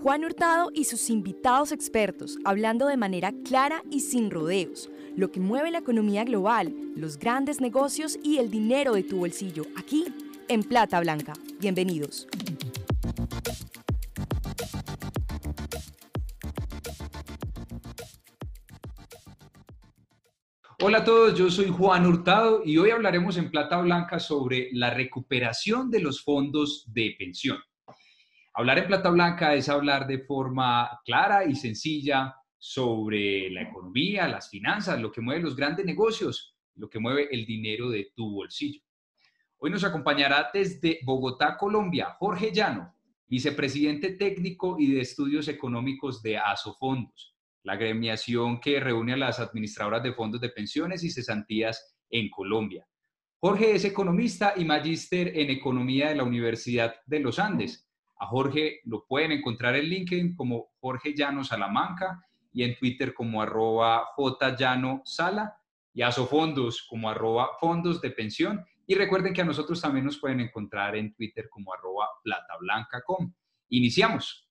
Juan Hurtado y sus invitados expertos hablando de manera clara y sin rodeos, lo que mueve la economía global, los grandes negocios y el dinero de tu bolsillo, aquí en Plata Blanca. Bienvenidos. Hola a todos, yo soy Juan Hurtado y hoy hablaremos en Plata Blanca sobre la recuperación de los fondos de pensión. Hablar en Plata Blanca es hablar de forma clara y sencilla sobre la economía, las finanzas, lo que mueve los grandes negocios, lo que mueve el dinero de tu bolsillo. Hoy nos acompañará desde Bogotá, Colombia, Jorge Llano, vicepresidente técnico y de estudios económicos de Asofondos la gremiación que reúne a las administradoras de fondos de pensiones y cesantías en Colombia. Jorge es economista y magíster en economía de la Universidad de los Andes. A Jorge lo pueden encontrar en LinkedIn como Jorge Llano Salamanca y en Twitter como arroba Llano Sala y a Sofondos como arroba fondos de pensión. Y recuerden que a nosotros también nos pueden encontrar en Twitter como arroba platablanca.com. Iniciamos.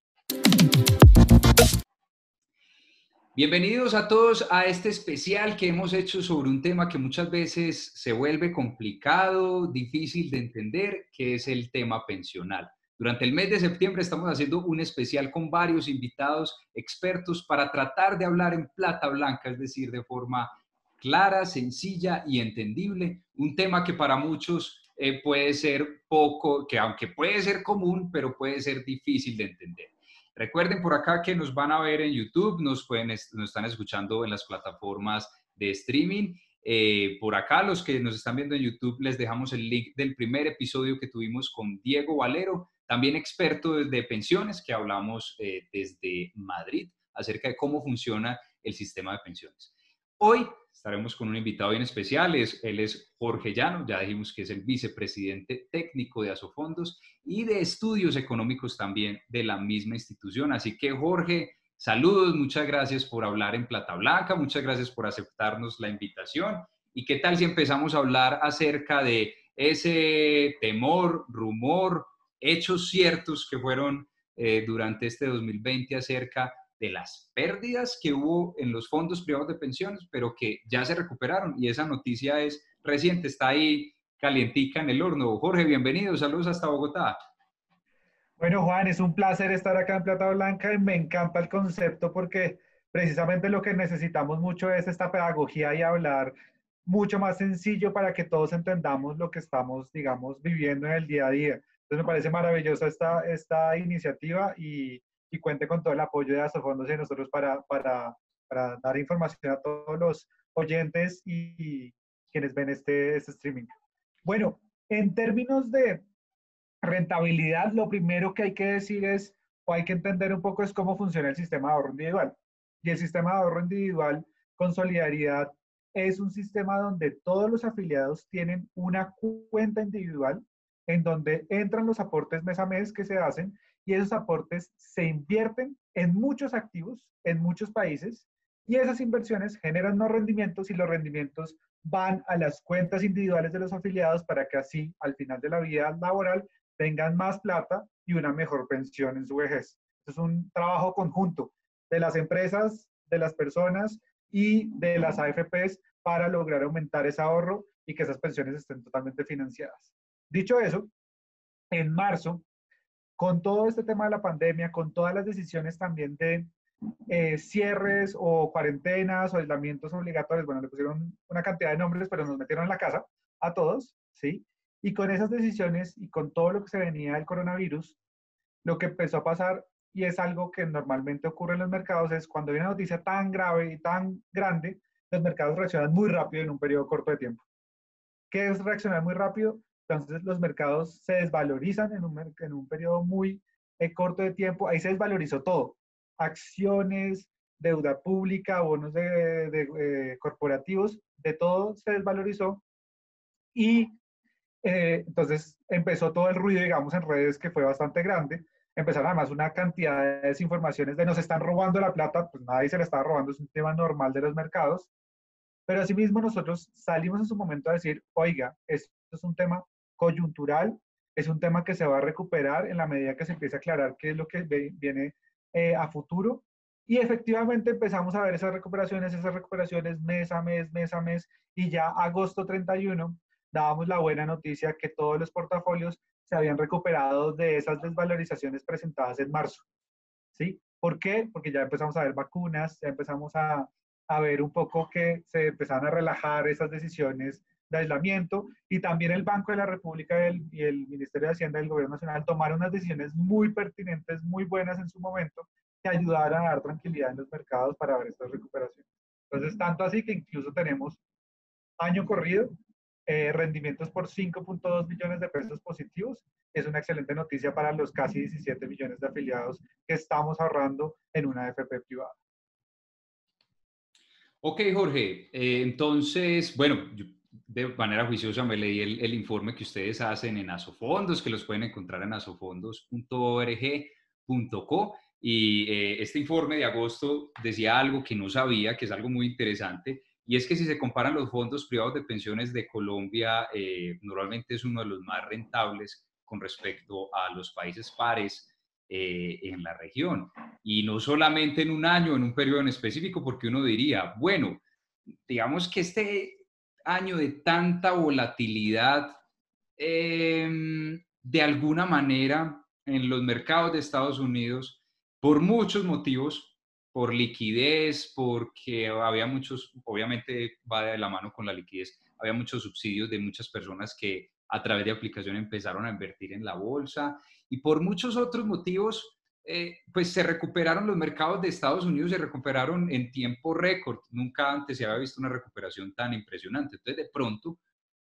Bienvenidos a todos a este especial que hemos hecho sobre un tema que muchas veces se vuelve complicado, difícil de entender, que es el tema pensional. Durante el mes de septiembre estamos haciendo un especial con varios invitados expertos para tratar de hablar en plata blanca, es decir, de forma clara, sencilla y entendible, un tema que para muchos eh, puede ser poco, que aunque puede ser común, pero puede ser difícil de entender. Recuerden por acá que nos van a ver en YouTube, nos, pueden, nos están escuchando en las plataformas de streaming. Eh, por acá, los que nos están viendo en YouTube, les dejamos el link del primer episodio que tuvimos con Diego Valero, también experto de pensiones, que hablamos eh, desde Madrid acerca de cómo funciona el sistema de pensiones. Hoy estaremos con un invitado bien especial, es, él es Jorge Llano, ya dijimos que es el vicepresidente técnico de Asofondos y de estudios económicos también de la misma institución. Así que Jorge, saludos, muchas gracias por hablar en Plata Blanca, muchas gracias por aceptarnos la invitación. ¿Y qué tal si empezamos a hablar acerca de ese temor, rumor, hechos ciertos que fueron eh, durante este 2020 acerca de las pérdidas que hubo en los fondos privados de pensiones, pero que ya se recuperaron y esa noticia es reciente, está ahí calientica en el horno. Jorge, bienvenido, saludos hasta Bogotá. Bueno, Juan, es un placer estar acá en Plata Blanca y me encanta el concepto porque precisamente lo que necesitamos mucho es esta pedagogía y hablar mucho más sencillo para que todos entendamos lo que estamos, digamos, viviendo en el día a día. Entonces me parece maravillosa esta, esta iniciativa y, y cuente con todo el apoyo de Asofondos y nosotros para, para, para dar información a todos los oyentes y, quienes ven este, este streaming. Bueno, en términos de rentabilidad, lo primero que hay que decir es, o hay que entender un poco es cómo funciona el sistema de ahorro individual. Y el sistema de ahorro individual con solidaridad es un sistema donde todos los afiliados tienen una cuenta individual en donde entran los aportes mes a mes que se hacen y esos aportes se invierten en muchos activos, en muchos países, y esas inversiones generan unos rendimientos y los rendimientos van a las cuentas individuales de los afiliados para que así al final de la vida laboral tengan más plata y una mejor pensión en su vejez. Es un trabajo conjunto de las empresas, de las personas y de las AFPs para lograr aumentar ese ahorro y que esas pensiones estén totalmente financiadas. Dicho eso, en marzo con todo este tema de la pandemia, con todas las decisiones también de eh, cierres o cuarentenas o aislamientos obligatorios, bueno, le pusieron una cantidad de nombres, pero nos metieron en la casa a todos, ¿sí? Y con esas decisiones y con todo lo que se venía del coronavirus, lo que empezó a pasar, y es algo que normalmente ocurre en los mercados, es cuando hay una noticia tan grave y tan grande, los mercados reaccionan muy rápido en un periodo corto de tiempo. ¿Qué es reaccionar muy rápido? Entonces los mercados se desvalorizan en un, en un periodo muy eh, corto de tiempo. Ahí se desvalorizó todo. Acciones, deuda pública, bonos de, eh, corporativos, de todo se desvalorizó. Y eh, entonces empezó todo el ruido, digamos, en redes que fue bastante grande. Empezaron además una cantidad de desinformaciones de nos están robando la plata, pues nadie se la está robando, es un tema normal de los mercados. Pero asimismo nosotros salimos en su momento a decir, oiga, esto es un tema coyuntural, es un tema que se va a recuperar en la medida que se empiece a aclarar qué es lo que viene eh, a futuro. Y efectivamente empezamos a ver esas recuperaciones, esas recuperaciones mes a mes, mes a mes, y ya agosto 31 dábamos la buena noticia que todos los portafolios se habían recuperado de esas desvalorizaciones presentadas en marzo. ¿Sí? ¿Por qué? Porque ya empezamos a ver vacunas, ya empezamos a, a ver un poco que se empezaron a relajar esas decisiones de aislamiento y también el Banco de la República y el Ministerio de Hacienda del Gobierno Nacional tomaron unas decisiones muy pertinentes, muy buenas en su momento, que ayudaron a dar tranquilidad en los mercados para ver estas recuperaciones. Entonces, tanto así que incluso tenemos año corrido, eh, rendimientos por 5.2 millones de pesos positivos. Es una excelente noticia para los casi 17 millones de afiliados que estamos ahorrando en una AFP privada. Ok, Jorge. Eh, entonces, bueno, de manera juiciosa me leí el, informe que ustedes hacen en Asofondos, que los pueden encontrar en asofondos.org.co. Y eh, este informe de agosto decía algo que no sabía, que es algo muy interesante, y es que si se comparan los fondos privados de pensiones de Colombia, eh, normalmente es uno de los más rentables con respecto a los países pares eh, en la región. Y no solamente en un año, en un periodo en específico, porque uno diría, bueno, digamos que este año de tanta volatilidad, em, de alguna manera, en los mercados de Estados Unidos, por muchos motivos, por liquidez, porque había muchos, obviamente va de la mano con la liquidez, había muchos subsidios de muchas personas que a través de aplicación empezaron a invertir en la bolsa y por muchos otros motivos, eh, pues se recuperaron los mercados de Estados Unidos, se recuperaron en tiempo récord. Nunca antes se había visto una recuperación tan impresionante. Entonces, de pronto,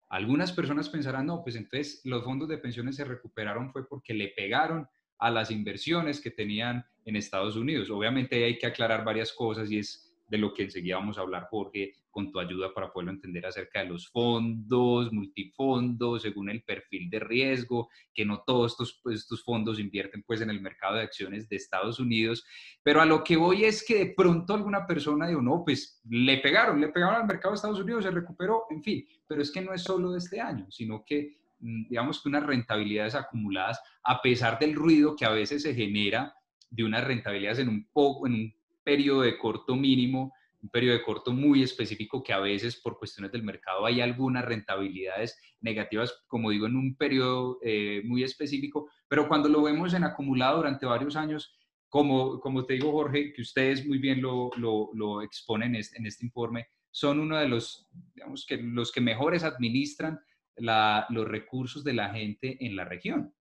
algunas personas pensarán, no, pues entonces los fondos de pensiones se recuperaron fue porque le pegaron a las inversiones que tenían en Estados Unidos. Obviamente hay que aclarar varias cosas y es de lo que enseguida vamos a hablar, Jorge, con tu ayuda para poderlo entender acerca de los fondos, multifondos, según el perfil de riesgo, que no todos estos, pues, estos fondos invierten pues en el mercado de acciones de Estados Unidos, pero a lo que voy es que de pronto alguna persona dijo, no, pues le pegaron, le pegaron al mercado de Estados Unidos, se recuperó, en fin, pero es que no es solo de este año, sino que mm, digamos que unas rentabilidades acumuladas, a pesar del ruido que a veces se genera de unas rentabilidades en un, poco, en un periodo de corto mínimo, un periodo de corto muy específico que a veces por cuestiones del mercado hay algunas rentabilidades negativas, como digo, en un periodo eh, muy específico, pero cuando lo vemos en acumulado durante varios años, como, como te digo, Jorge, que ustedes muy bien lo, lo, lo exponen en este, en este, informe, son uno de los, digamos que los que mejores administran la, los recursos de la gente en la región.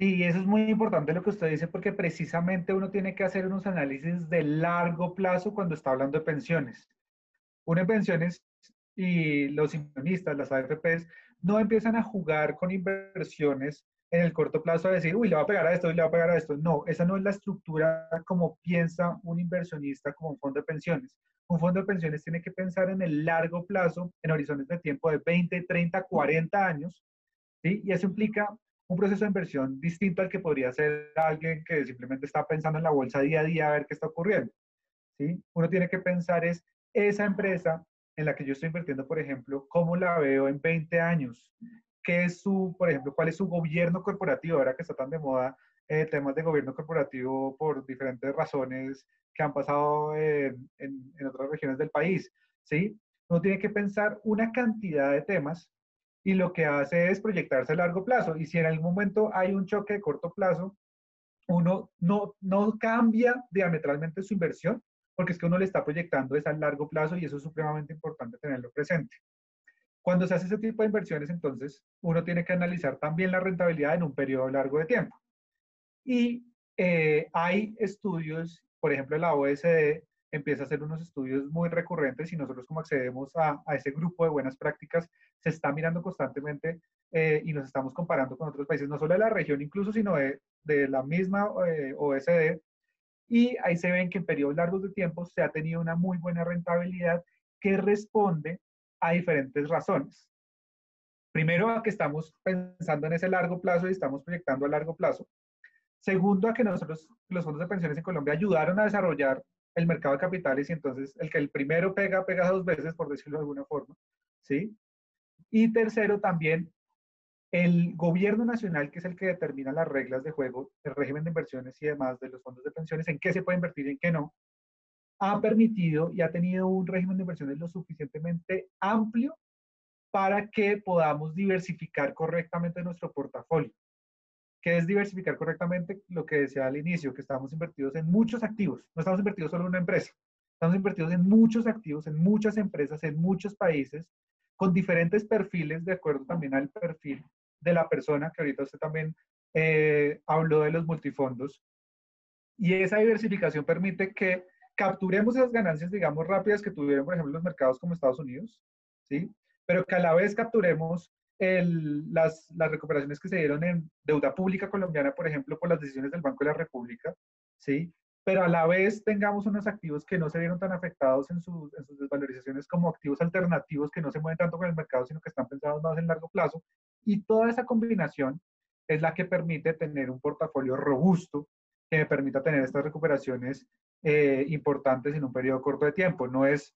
Sí, eso es muy importante lo que usted dice porque precisamente uno tiene que hacer unos análisis de largo plazo cuando está hablando de pensiones. Uno en pensiones y los inversionistas, las AFPs, no empiezan a jugar con inversiones en el corto plazo a decir, uy, le va a pegar a esto, le va a pegar a esto. No, esa no es la estructura como piensa un inversionista como un fondo de pensiones. Un fondo de pensiones tiene que pensar en el largo plazo, en horizontes de tiempo de 20, 30, 40 años, ¿sí? Y eso implica un proceso de inversión distinto al que podría ser alguien que simplemente está pensando en la bolsa día a día a ver qué está ocurriendo. ¿sí? Uno tiene que pensar es esa empresa en la que yo estoy invirtiendo, por ejemplo, cómo la veo en 20 años, qué es su, por ejemplo, cuál es su gobierno corporativo, ahora que está tan de moda eh, temas de gobierno corporativo por diferentes razones que han pasado en, en otras regiones del país, ¿sí? Uno tiene que pensar una cantidad de temas y lo que hace es proyectarse a largo plazo. Y si en algún momento hay un choque de corto plazo, uno no, no cambia diametralmente su inversión, porque es que uno le está proyectando es a largo plazo y eso es supremamente importante tenerlo presente. Cuando se hace ese tipo de inversiones, entonces, uno tiene que analizar también la rentabilidad en un periodo largo de tiempo. Y eh, hay estudios, por ejemplo, la OSD empieza a hacer unos estudios muy recurrentes y nosotros como accedemos a, a ese grupo de buenas prácticas, se está mirando constantemente eh, y nos estamos comparando con otros países, no solo de la región incluso, sino de, de la misma eh, OSD. Y ahí se ven que en periodos largos de tiempo se ha tenido una muy buena rentabilidad que responde a diferentes razones. Primero, a que estamos pensando en ese largo plazo y estamos proyectando a largo plazo. Segundo, a que nosotros, los fondos de pensiones en Colombia, ayudaron a desarrollar el mercado de capitales y entonces el que el primero pega, pega dos veces, por decirlo de alguna forma, ¿sí? Y tercero, también el gobierno nacional, que es el que determina las reglas de juego, el régimen de inversiones y demás de los fondos de pensiones, en qué se puede invertir y en qué no, ha permitido y ha tenido un régimen de inversiones lo suficientemente amplio para que podamos diversificar correctamente nuestro portafolio. ¿Qué es diversificar correctamente? Lo que decía al inicio, que estamos invertidos en muchos activos. No estamos invertidos solo en una empresa. Estamos invertidos en muchos activos, en muchas empresas, en muchos países, con diferentes perfiles, de acuerdo también al perfil de la persona, que ahorita usted también eh, habló de los multifondos. Y esa diversificación permite que capturemos esas ganancias, digamos, rápidas que tuvieron, por ejemplo, los mercados como Estados Unidos, ¿sí? Pero que a la vez capturemos las, recuperaciones que se dieron en deuda pública colombiana, por ejemplo, por las decisiones del Banco de la República, ¿sí? Pero a la vez tengamos unos activos que no se vieron tan afectados en, sus, en desvalorizaciones como activos alternativos que no se mueven tanto con el mercado, sino que están pensados más en largo plazo. Y toda esa combinación es la que permite tener un portafolio robusto que me permita tener estas recuperaciones eh, importantes en un periodo corto de tiempo. No es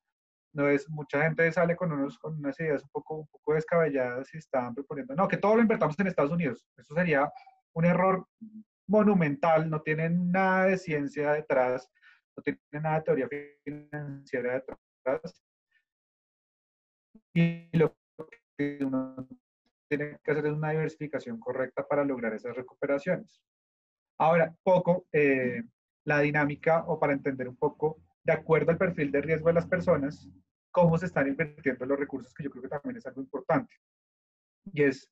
no es, mucha gente sale con, unos, con unas ideas un poco, un poco descabelladas y están proponiendo, no, que todo lo invertamos en Estados Unidos. Eso sería un error monumental, no tiene nada de ciencia detrás, no tiene nada de teoría financiera detrás. Y lo que uno tiene que hacer es una diversificación correcta para lograr esas recuperaciones. Ahora, poco eh, la dinámica o para entender un poco de acuerdo al perfil de riesgo de las personas, cómo se están invirtiendo los recursos, que yo creo que también es algo importante. Y es,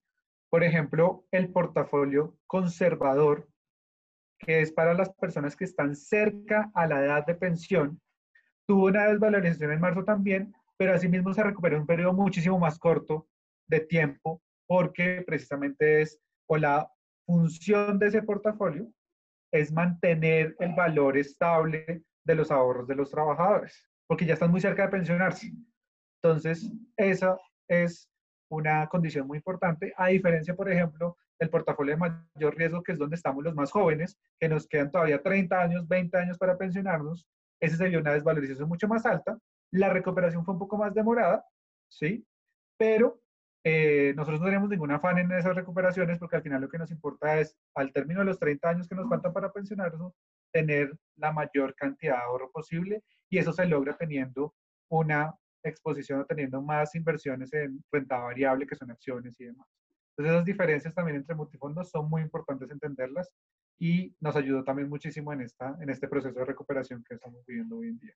por ejemplo, el portafolio conservador, que es para las personas que están cerca a la edad de pensión. Tuvo una desvalorización en marzo también, pero asimismo se recuperó en un periodo muchísimo más corto de tiempo, porque precisamente es, o la función de ese portafolio es mantener el valor estable de los ahorros de los trabajadores, porque ya están muy cerca de pensionarse. Entonces, esa es una condición muy importante, a diferencia, por ejemplo, del portafolio de mayor riesgo, que es donde estamos los más jóvenes, que nos quedan todavía 30 años, 20 años para pensionarnos. Ese sería una desvalorización mucho más alta. La recuperación fue un poco más demorada, ¿sí? Pero eh, nosotros no tenemos ningún afán en esas recuperaciones porque al final lo que nos importa es, al término de los 30 años que nos faltan para pensionarnos, tener la mayor cantidad de ahorro posible y eso se logra teniendo una exposición o teniendo más inversiones en renta variable que son acciones y demás. Entonces esas diferencias también entre multifondos son muy importantes entenderlas y nos ayudó también muchísimo en, esta, en este proceso de recuperación que estamos viviendo hoy en día.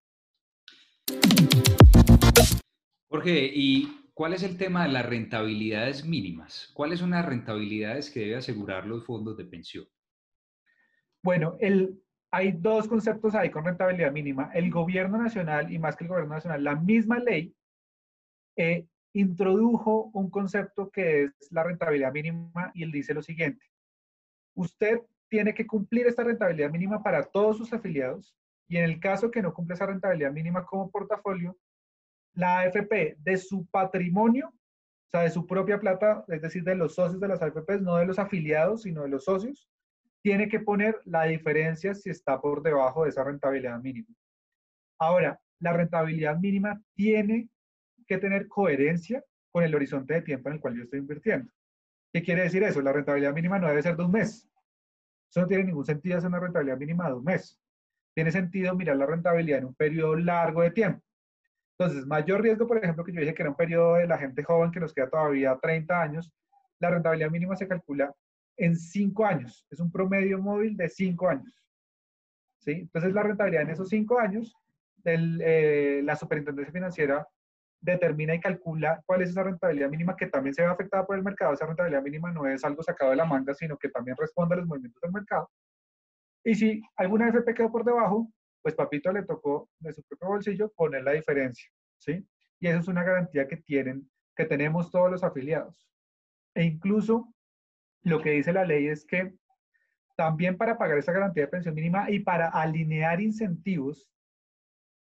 Jorge, ¿y cuál es el tema de las rentabilidades mínimas? ¿Cuáles son las rentabilidades que debe asegurar los fondos de pensión? Bueno, el, hay dos conceptos ahí con rentabilidad mínima. El gobierno nacional, y más que el gobierno nacional, la misma ley eh, introdujo un concepto que es la rentabilidad mínima y él dice lo siguiente. Usted tiene que cumplir esta rentabilidad mínima para todos sus afiliados y en el caso que no cumple esa rentabilidad mínima como portafolio, la AFP de su patrimonio, o sea, de su propia plata, es decir, de los socios de las AFPs, no de los afiliados, sino de los socios, tiene que poner la diferencia si está por debajo de esa rentabilidad mínima. Ahora, la rentabilidad mínima tiene que tener coherencia con el horizonte de tiempo en el cual yo estoy invirtiendo. ¿Qué quiere decir eso? La rentabilidad mínima no debe ser de un mes. Eso no tiene ningún sentido hacer una rentabilidad mínima de un mes. Tiene sentido mirar la rentabilidad en un periodo largo de tiempo. Entonces, mayor riesgo, por ejemplo, que yo dije que era un periodo de la gente joven que nos queda todavía 30 años, la rentabilidad mínima se calcula en cinco años. Es un promedio móvil de cinco años. ¿sí? Entonces, la rentabilidad en esos cinco años, eh, la superintendencia financiera determina y calcula cuál es esa rentabilidad mínima que también se ve afectada por el mercado. Esa rentabilidad mínima no es algo sacado de la manga, sino que también responde a los movimientos del mercado. Y si alguna FP quedó por debajo, pues papito le tocó de su propio bolsillo poner la diferencia, ¿sí? Y eso es una garantía que tienen, que tenemos todos los afiliados. E incluso lo que dice la ley es que también para pagar esa garantía de pensión mínima y para alinear incentivos,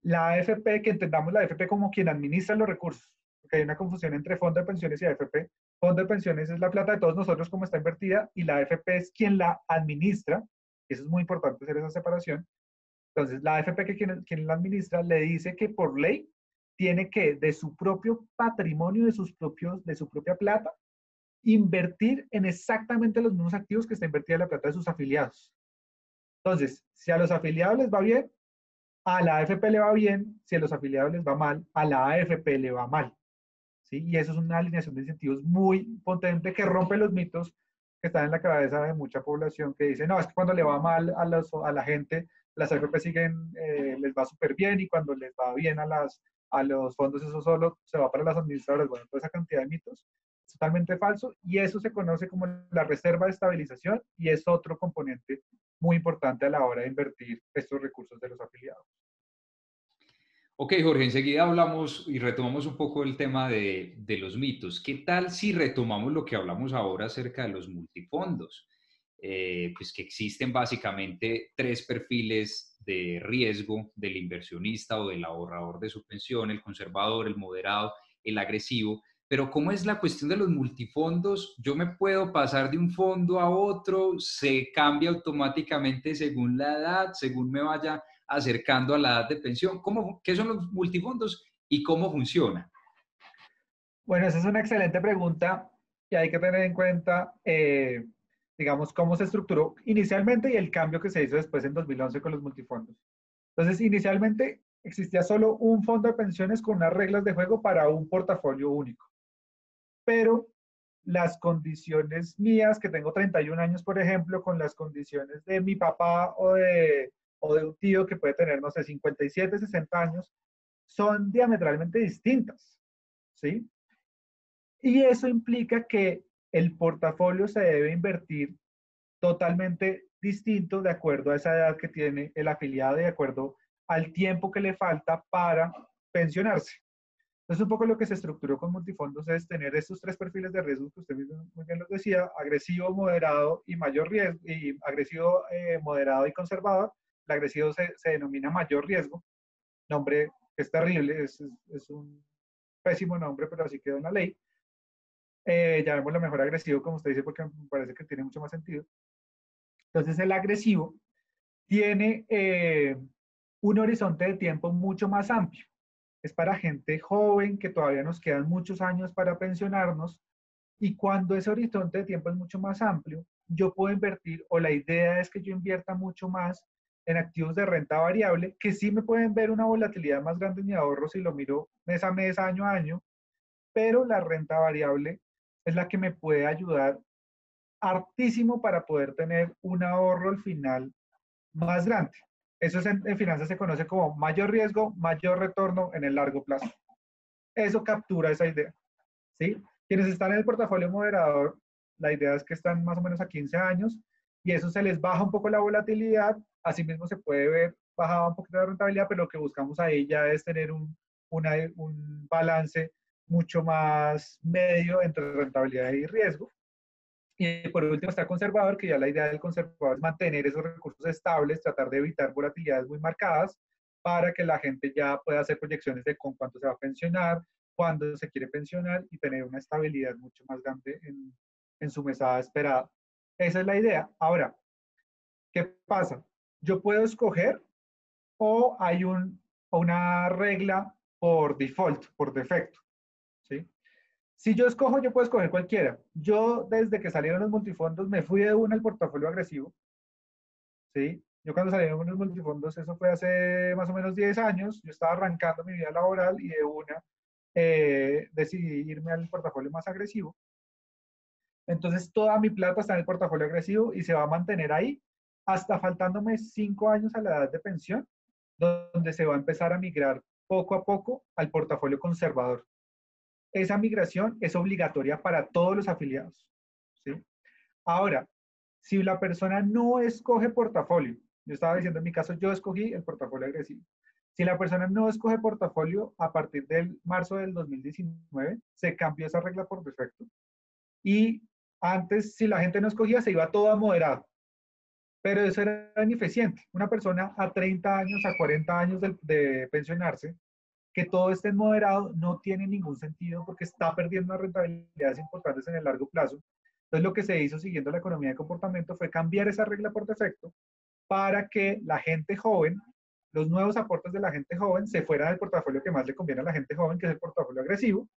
la AFP, que entendamos la AFP como quien administra los recursos, porque hay una confusión entre fondo de pensiones y AFP. Fondo de pensiones es la plata de todos nosotros como está invertida y la AFP es quien la administra. Eso es muy importante hacer esa separación. Entonces, la AFP, que quien, quien la administra, le dice que por ley tiene que de su propio patrimonio, de, sus propios, de su propia plata, invertir en exactamente los mismos activos que está invertida la plata de sus afiliados. Entonces, si a los afiliados les va bien, a la AFP le va bien, si a los afiliados les va mal, a la AFP le va mal. ¿sí? Y eso es una alineación de incentivos muy potente que rompe los mitos que están en la cabeza de mucha población que dice, no, es que cuando le va mal a, los, a la gente, las AFP siguen, eh, les va súper bien y cuando les va bien a, las, a los fondos eso solo se va para las administradoras. Bueno, toda esa cantidad de mitos totalmente falso y eso se conoce como la reserva de estabilización y es otro componente muy importante a la hora de invertir estos recursos de los afiliados. Ok, Jorge, enseguida hablamos y retomamos un poco el tema de, de, los mitos. ¿Qué tal si retomamos lo que hablamos ahora acerca de los multifondos? Eh, pues que existen básicamente tres perfiles de riesgo del inversionista o del ahorrador de su pensión, el conservador, el moderado, el agresivo. Pero ¿cómo es la cuestión de los multifondos? Yo me puedo pasar de un fondo a otro, se cambia automáticamente según la edad, según me vaya acercando a la edad de pensión. ¿Cómo, ¿Qué son los multifondos y cómo funciona? Bueno, esa es una excelente pregunta y hay que tener en cuenta, eh, digamos, cómo se estructuró inicialmente y el cambio que se hizo después en 2011 con los multifondos. Entonces, inicialmente existía solo un fondo de pensiones con unas reglas de juego para un portafolio único pero las condiciones mías, que tengo 31 años, por ejemplo, con las condiciones de mi papá o de, o de un tío que puede tener, no sé, 57, 60 años, son diametralmente distintas, ¿sí? Y eso implica que el portafolio se debe invertir totalmente distinto de acuerdo a esa edad que tiene el afiliado, de acuerdo al tiempo que le falta para pensionarse. Entonces, un poco lo que se estructuró con multifondos es tener estos tres perfiles de riesgo que usted muy bien lo decía, agresivo, moderado y mayor riesgo, y agresivo, eh, moderado y conservador. El agresivo se, se, denomina mayor riesgo, nombre que es terrible, es, es, un pésimo nombre, pero así quedó en la ley. Eh, llamémoslo mejor agresivo, como usted dice, porque me parece que tiene mucho más sentido. Entonces, el agresivo tiene eh, un horizonte de tiempo mucho más amplio es para gente joven que todavía nos quedan muchos años para pensionarnos y cuando ese horizonte de tiempo es mucho más amplio, yo puedo invertir o la idea es que yo invierta mucho más en activos de renta variable que sí me pueden ver una volatilidad más grande en mi ahorro si lo miro mes a mes, año a año, pero la renta variable es la que me puede ayudar hartísimo para poder tener un ahorro al final más grande. Eso en, finanzas se conoce como mayor riesgo, mayor retorno en el largo plazo. Eso captura esa idea. ¿sí? Quienes están en el portafolio moderador, la idea es que están más o menos a 15 años y eso se les baja un poco la volatilidad. Asimismo se puede ver bajada un poquito la rentabilidad, pero lo que buscamos ahí ya es tener un, un balance mucho más medio entre rentabilidad y riesgo. Y por último está conservador, que ya la idea del conservador es mantener esos recursos estables, tratar de evitar volatilidades muy marcadas para que la gente ya pueda hacer proyecciones de con cuánto se va a pensionar, cuándo se quiere pensionar y tener una estabilidad mucho más grande en, su mesada esperada. Esa es la idea. Ahora, ¿qué pasa? Yo puedo escoger o hay un, una regla por default, por defecto. Si yo escojo, yo puedo escoger cualquiera. Yo, desde que salieron los multifondos, me fui de una al portafolio agresivo. ¿Sí? Yo cuando salieron los multifondos, eso fue hace más o menos 10 años, yo estaba arrancando mi vida laboral y de una eh, decidí irme al portafolio más agresivo. Entonces, toda mi plata está en el portafolio agresivo y se va a mantener ahí hasta faltándome 5 años a la edad de pensión, donde se va a empezar a migrar poco a poco al portafolio conservador esa migración es obligatoria para todos los afiliados. ¿sí? Ahora, si la persona no escoge portafolio, yo estaba diciendo en mi caso, yo escogí el portafolio agresivo. Si la persona no escoge portafolio, a partir del marzo del 2019, se cambió esa regla por defecto. Y antes, si la gente no escogía, se iba todo a moderado. Pero eso era ineficiente. Una persona a 30 años, a 40 años de, de pensionarse, que todo esté moderado no tiene ningún sentido porque está perdiendo rentabilidades importantes en el largo plazo. Entonces lo que se hizo siguiendo la economía de comportamiento fue cambiar esa regla por defecto para que la gente joven, los nuevos aportes de la gente joven se fueran del portafolio que más le conviene a la gente joven, que es el portafolio agresivo.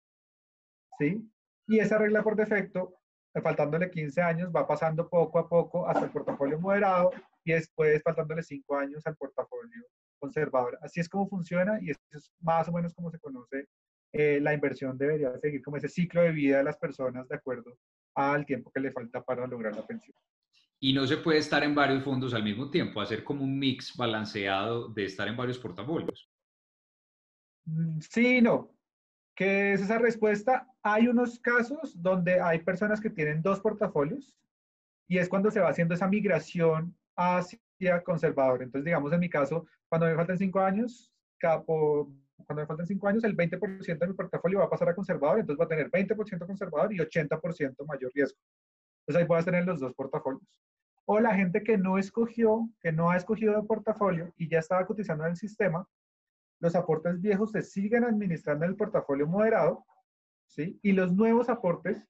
¿Sí? Y esa regla por defecto faltándole 15 años, va pasando poco a poco hasta el portafolio moderado y después faltándole 5 años al portafolio conservador. Así es como funciona y eso es más o menos como se conoce eh, la inversión debería seguir como ese ciclo de vida de las personas de acuerdo al tiempo que le falta para lograr la pensión. Y no se puede estar en varios fondos al mismo tiempo, hacer como un mix balanceado de estar en varios portafolios. Mm, sí, no. ¿Qué es esa respuesta? Hay unos casos donde hay personas que tienen dos portafolios y es cuando se va haciendo esa migración hacia conservador. Entonces, digamos, en mi caso, cuando me faltan cinco años, capo, cuando me faltan cinco años, el 20% de mi portafolio va a pasar a conservador, entonces va a tener 20% conservador y 80% mayor riesgo. Entonces ahí voy a tener los dos portafolios. O la gente que no escogió, que no ha escogido el portafolio y ya estaba cotizando en el sistema, los aportes viejos se siguen administrando en el portafolio moderado, ¿sí? Y los nuevos aportes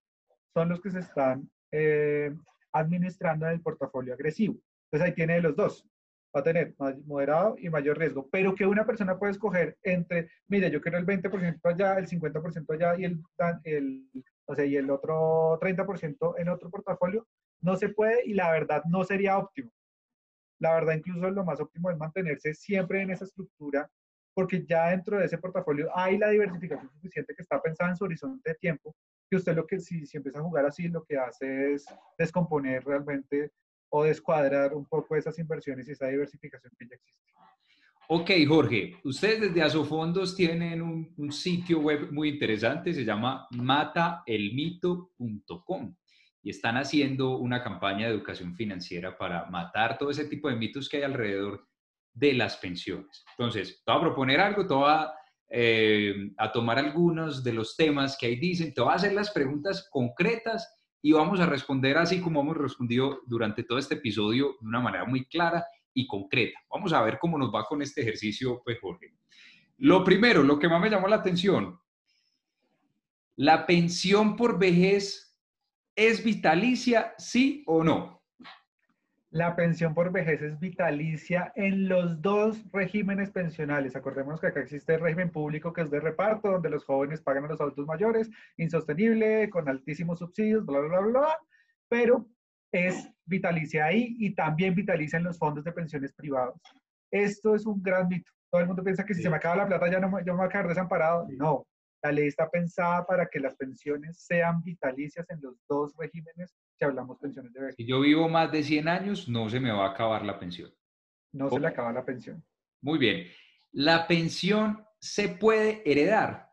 son los que se están eh, administrando en el portafolio agresivo. Entonces ahí tiene los dos va a tener moderado y mayor riesgo, pero que una persona puede escoger entre, mire, yo quiero el 20% allá, el 50% allá y el, el, o sea, y el otro 30% en otro portafolio, no se puede y la verdad no sería óptimo. La verdad incluso lo más óptimo es mantenerse siempre en esa estructura porque ya dentro de ese portafolio hay la diversificación suficiente que está pensada en su horizonte de tiempo, que usted lo que si, si empieza a jugar así, lo que hace es descomponer realmente o descuadrar un poco esas inversiones y esa diversificación que ya existe. Ok, Jorge, ustedes desde Asofondos tienen un, un sitio web muy interesante, se llama mataelmito.com y están haciendo una campaña de educación financiera para matar todo ese tipo de mitos que hay alrededor de las pensiones. Entonces, te voy a proponer algo, te voy a, eh, a tomar algunos de los temas que ahí dicen, te voy a hacer las preguntas concretas y vamos a responder así como hemos respondido durante todo este episodio de una manera muy clara y concreta. Vamos a ver cómo nos va con este ejercicio, pues Jorge. Lo primero, lo que más me llamó la atención, ¿la pensión por vejez es vitalicia, sí o no? La pensión por vejez es vitalicia en los dos regímenes pensionales. Acordémonos que acá existe el régimen público que es de reparto, donde los jóvenes pagan a los adultos mayores, insostenible, con altísimos subsidios, bla, bla, bla, bla, pero es vitalicia ahí y también vitalicia en los fondos de pensiones privados. Esto es un gran mito. Todo el mundo piensa que si se me acaba la plata ya no, yo me voy a quedar desamparado. No, la ley está pensada para que las pensiones sean vitalicias en los dos regímenes que hablamos pensiones de vejez. Si yo vivo más de 100 años, no se me va a acabar la pensión. No se le acaba la pensión. Muy bien. ¿La pensión se puede heredar?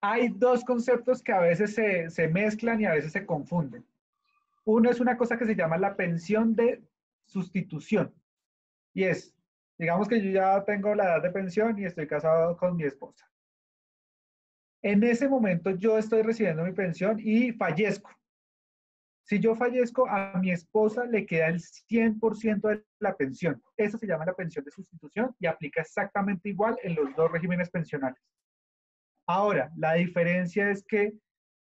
Hay dos conceptos que a veces se, se mezclan y a veces se confunden. Uno es una cosa que se llama la pensión de sustitución. Y es, digamos que yo ya tengo la edad de pensión y estoy casado con mi esposa. En ese momento yo estoy recibiendo mi pensión y fallezco. Si yo fallezco, a mi esposa le queda el 100% de la pensión. Eso se llama la pensión de sustitución y aplica exactamente igual en los dos regímenes pensionales. Ahora, la diferencia es que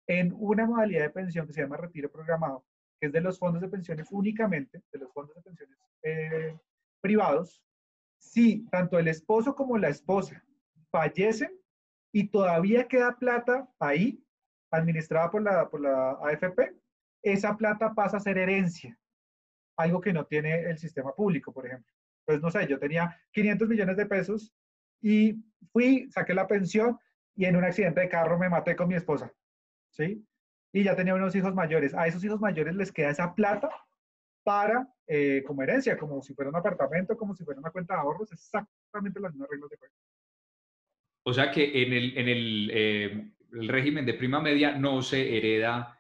en una modalidad de pensión que se llama retiro programado, que es de los fondos de pensiones únicamente, de los fondos de pensiones eh, privados, si tanto el esposo como la esposa fallecen, y todavía queda plata ahí, administrada por la, por la AFP, esa plata pasa a ser herencia, algo que no tiene el sistema público, por ejemplo. Entonces, no sé, yo tenía 500 millones de pesos y fui, saqué la pensión y en un accidente de carro me maté con mi esposa, ¿sí? Y ya tenía unos hijos mayores. A esos hijos mayores les queda esa plata para, eh, como herencia, como si fuera un apartamento, como si fuera una cuenta de ahorros, exactamente las mismas reglas de juego. O sea que en el, en el, eh, el régimen de prima media no se hereda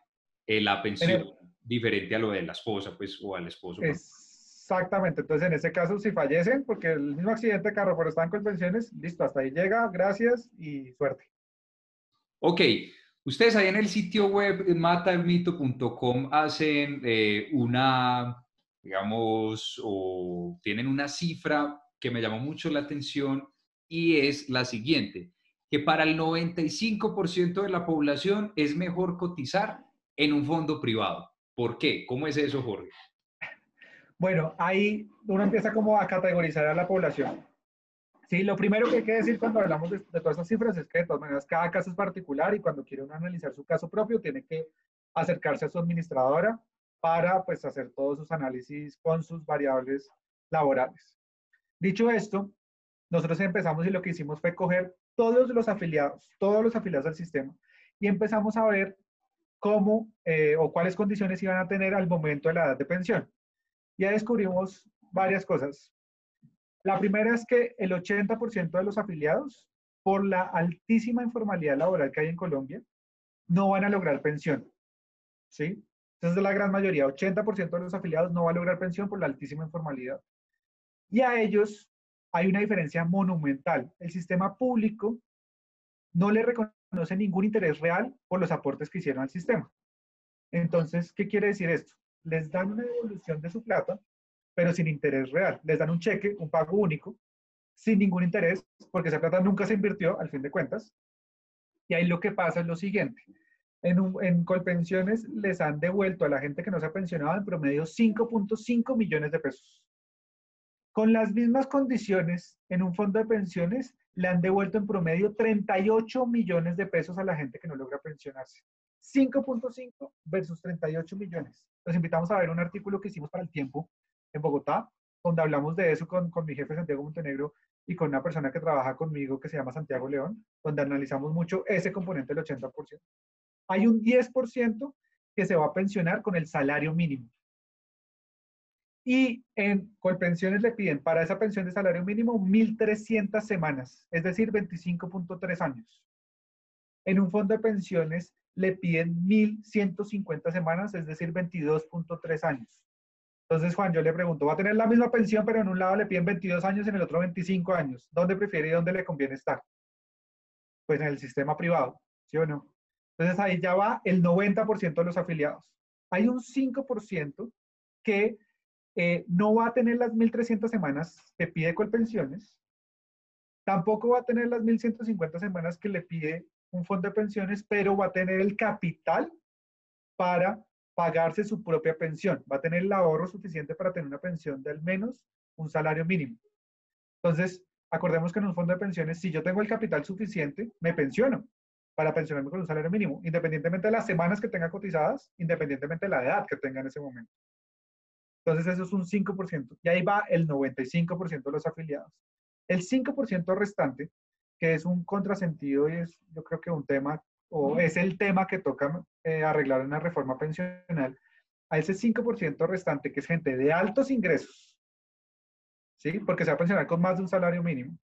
eh, la pensión diferente a lo de la esposa, pues, o al esposo. Exactamente. Entonces, en ese caso, si fallecen, porque el mismo accidente de carro, pero están con pensiones, listo, hasta ahí llega, gracias y suerte. Ok. Ustedes ahí en el sitio web mataelmito.com hacen eh, una, digamos, o tienen una cifra que me llamó mucho la atención y es la siguiente, que para el 95% de la población es mejor cotizar en un fondo privado. ¿Por qué? ¿Cómo es eso, Jorge? Bueno, ahí uno empieza como a categorizar a la población. Sí, lo primero que hay que decir cuando hablamos de, todas estas cifras es que de todas maneras cada caso es particular y cuando quiere uno analizar su caso propio tiene que acercarse a su administradora para pues hacer todos sus análisis con sus variables laborales. Dicho esto, nosotros empezamos y lo que hicimos fue coger todos los afiliados, todos los afiliados al sistema y empezamos a ver cómo eh, o cuáles condiciones iban a tener al momento de la edad de pensión. Ya descubrimos varias cosas. La primera es que el 80% de los afiliados, por la altísima informalidad laboral que hay en Colombia, no van a lograr pensión. ¿Sí? Entonces, la gran mayoría, 80% de los afiliados no va a lograr pensión por la altísima informalidad. Y a ellos hay una diferencia monumental. El sistema público no le reconoce ningún interés real por los aportes que hicieron al sistema. Entonces, ¿qué quiere decir esto? Les dan una devolución de su plata, pero sin interés real. Les dan un cheque, un pago único, sin ningún interés, porque esa plata nunca se invirtió, al fin de cuentas. Y ahí lo que pasa es lo siguiente. En, en Colpensiones les han devuelto a la gente que no se ha pensionado en promedio 5.5 millones de pesos. Con las mismas condiciones, en un fondo de pensiones le han devuelto en promedio 38 millones de pesos a la gente que no logra pensionarse. 5.5 versus 38 millones. Los invitamos a ver un artículo que hicimos para el tiempo en Bogotá, donde hablamos de eso con, con mi jefe Santiago Montenegro y con una persona que trabaja conmigo que se llama Santiago León, donde analizamos mucho ese componente del 80%. Hay un 10% que se va a pensionar con el salario mínimo. Y en Colpensiones le piden para esa pensión de salario mínimo 1.300 semanas, es decir, 25.3 años. En un fondo de pensiones le piden 1.150 semanas, es decir, 22.3 años. Entonces, Juan, yo le pregunto, ¿va a tener la misma pensión, pero en un lado le piden 22 años, en el otro 25 años? ¿Dónde prefiere y dónde le conviene estar? Pues en el sistema privado, ¿sí o no? Entonces, ahí ya va el 90% de los afiliados. Hay un 5% que eh, no va a tener las 1.300 semanas que pide Colpensiones, tampoco va a tener las 1.150 semanas que le pide un fondo de pensiones, pero va a tener el capital para pagarse su propia pensión, va a tener el ahorro suficiente para tener una pensión de al menos un salario mínimo. Entonces, acordemos que en un fondo de pensiones, si yo tengo el capital suficiente, me pensiono para pensionarme con un salario mínimo, independientemente de las semanas que tenga cotizadas, independientemente de la edad que tenga en ese momento. Entonces eso es un 5%. Y ahí va el 95% de los afiliados. El 5% restante, que es un contrasentido y es yo creo que un tema, o es el tema que toca eh, arreglar en la reforma pensional, a ese 5% restante, que es gente de altos ingresos, ¿sí? Porque se va a pensionar con más de un salario mínimo.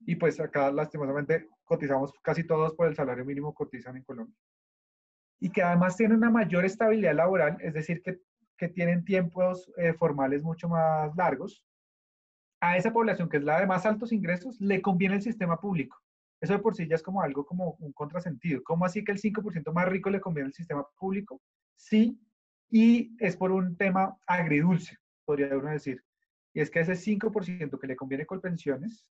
Y pues acá lastimosamente cotizamos casi todos por el salario mínimo cotizan en Colombia. Y que además tiene una mayor estabilidad laboral, es decir, que que tienen tiempos eh, formales mucho más largos, a esa población que es la de más altos ingresos, le conviene el sistema público. Eso de por sí ya es como algo como un contrasentido. ¿Cómo así que el 5% más rico le conviene el sistema público? Sí, y es por un tema agridulce, podría uno decir. Y es que ese 5% que le conviene con pensiones,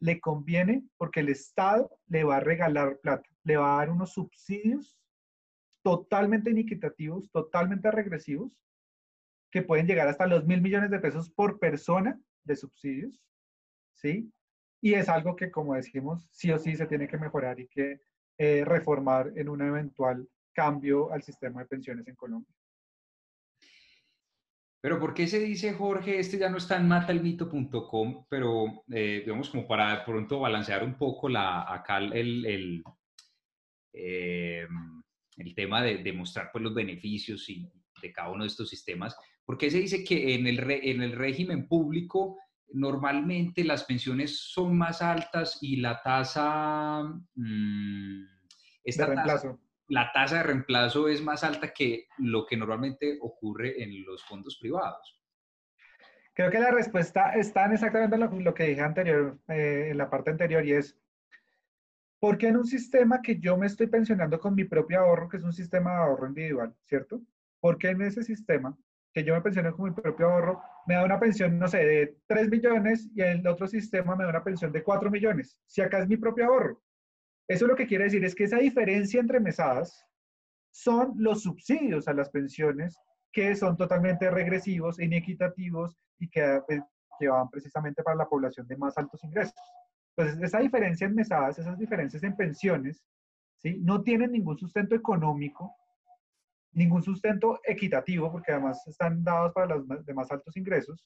le conviene porque el Estado le va a regalar plata, le va a dar unos subsidios totalmente iniquitativos, totalmente regresivos, que pueden llegar hasta los mil millones de pesos por persona de subsidios, ¿sí? Y es algo que, como decimos, sí o sí se tiene que mejorar y que eh, reformar en un eventual cambio al sistema de pensiones en Colombia. Pero ¿por qué se dice, Jorge, este ya no está en matalmito.com, pero eh, digamos como para pronto balancear un poco la, acá el, el, eh, el tema de, de, mostrar pues, los beneficios y, de cada uno de estos sistemas, ¿Por qué se dice que en el, en el régimen público normalmente las pensiones son más altas y la tasa, mm, de reemplazo. la tasa de reemplazo es más alta que lo que normalmente ocurre en los fondos privados? Creo que la respuesta está en exactamente lo, lo que dije anterior, eh, en la parte anterior, y es, ¿por qué en un sistema que yo me estoy pensionando con mi propio ahorro, que es un sistema de ahorro individual, ¿cierto? ¿Por qué en ese sistema que yo me pensioné con mi propio ahorro, me da una pensión, no sé, de 3 millones y el otro sistema me da una pensión de 4 millones. Si acá es mi propio ahorro. Eso lo que quiere decir es que esa diferencia entre mesadas son los subsidios a las pensiones que son totalmente regresivos, inequitativos y que, pues, que van precisamente para la población de más altos ingresos. Entonces, esa diferencia en mesadas, esas diferencias en pensiones, ¿sí? no tienen ningún sustento económico ningún sustento equitativo, porque además están dados para los de más altos ingresos,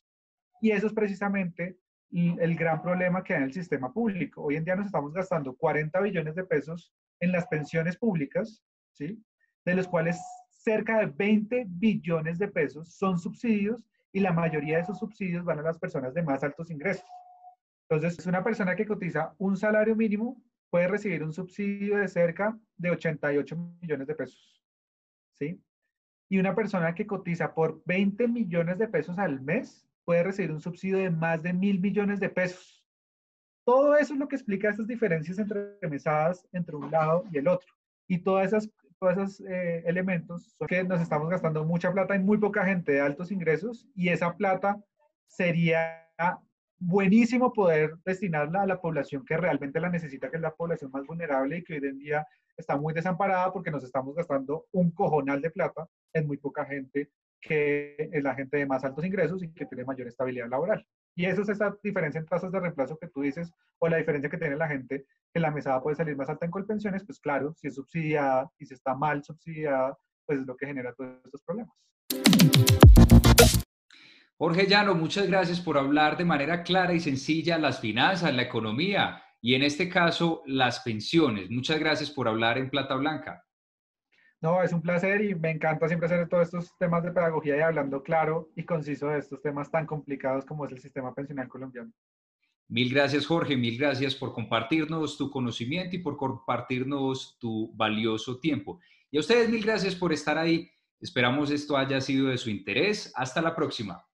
y eso es precisamente el gran problema que hay en el sistema público. Hoy en día nos estamos gastando 40 billones de pesos en las pensiones públicas, ¿sí? de los cuales cerca de 20 billones de pesos son subsidios y la mayoría de esos subsidios van a las personas de más altos ingresos. Entonces, una persona que cotiza un salario mínimo puede recibir un subsidio de cerca de 88 millones de pesos. Y una persona que cotiza por 20 millones de pesos al mes puede recibir un subsidio de más de mil millones de pesos. Todo eso es lo que explica esas diferencias entre mesadas entre un lado y el otro. Y todas esas, todos esos eh, elementos son que nos estamos gastando mucha plata y muy poca gente de altos ingresos y esa plata sería buenísimo poder destinarla a la población que realmente la necesita, que es la población más vulnerable y que hoy en día está muy desamparada porque nos estamos gastando un cojonal de plata en muy poca gente que es la gente de más altos ingresos y que tiene mayor estabilidad laboral. Y eso es esa diferencia en tasas de reemplazo que tú dices, o la diferencia que tiene la gente, que la mesada puede salir más alta en Colpensiones, pues claro, si es subsidiada y si está mal subsidiada, pues es lo que genera todos estos problemas. Jorge Llano, muchas gracias por hablar de manera clara y sencilla las finanzas, la economía y en este caso las pensiones. Muchas gracias por hablar en Plata Blanca. No, es un placer y me encanta siempre hacer todos estos temas de pedagogía y hablando claro y conciso de estos temas tan complicados como es el sistema pensional colombiano. Mil gracias, Jorge. Mil gracias por compartirnos tu conocimiento y por compartirnos tu valioso tiempo. Y a ustedes, mil gracias por estar ahí. Esperamos esto haya sido de su interés. Hasta la próxima.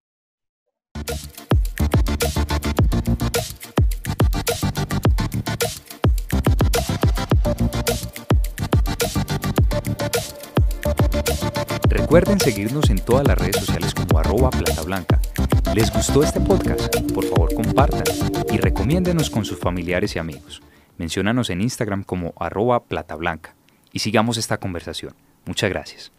Recuerden seguirnos en todas las redes sociales como arroba plata blanca. ¿Les gustó este podcast? Por favor compartan y recomiéndenos con sus familiares y amigos. Menciónanos en Instagram como arroba plata blanca y sigamos esta conversación. Muchas gracias.